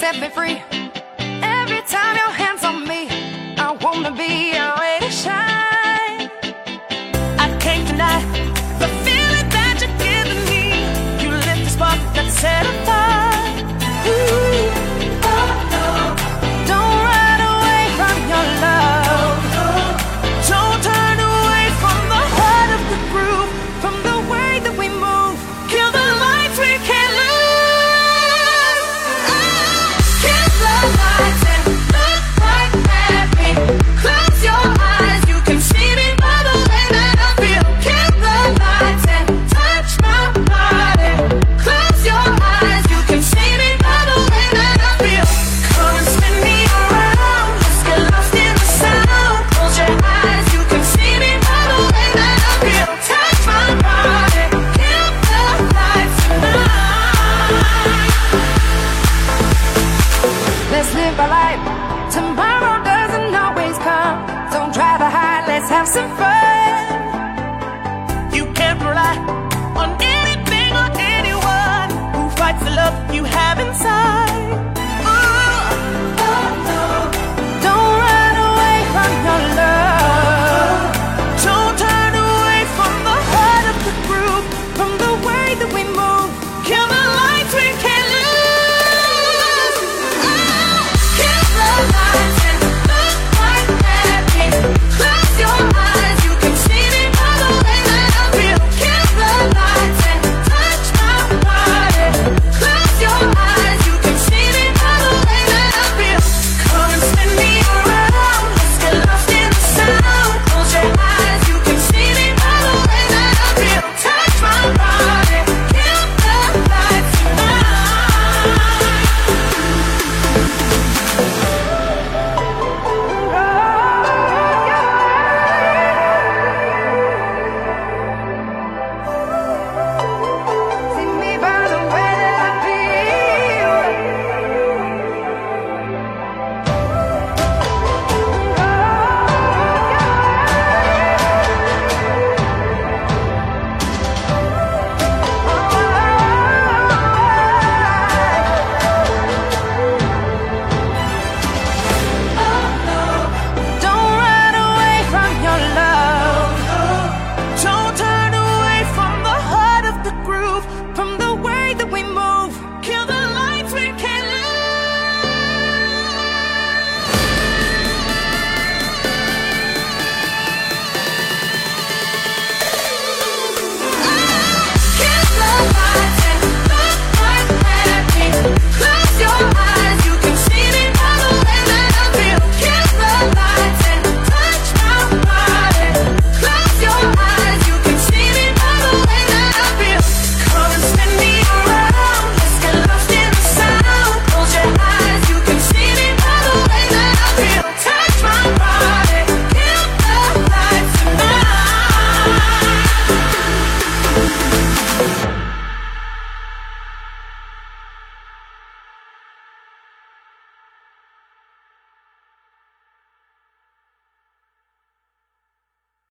set me free. Every time your hands on me, I wanna be your.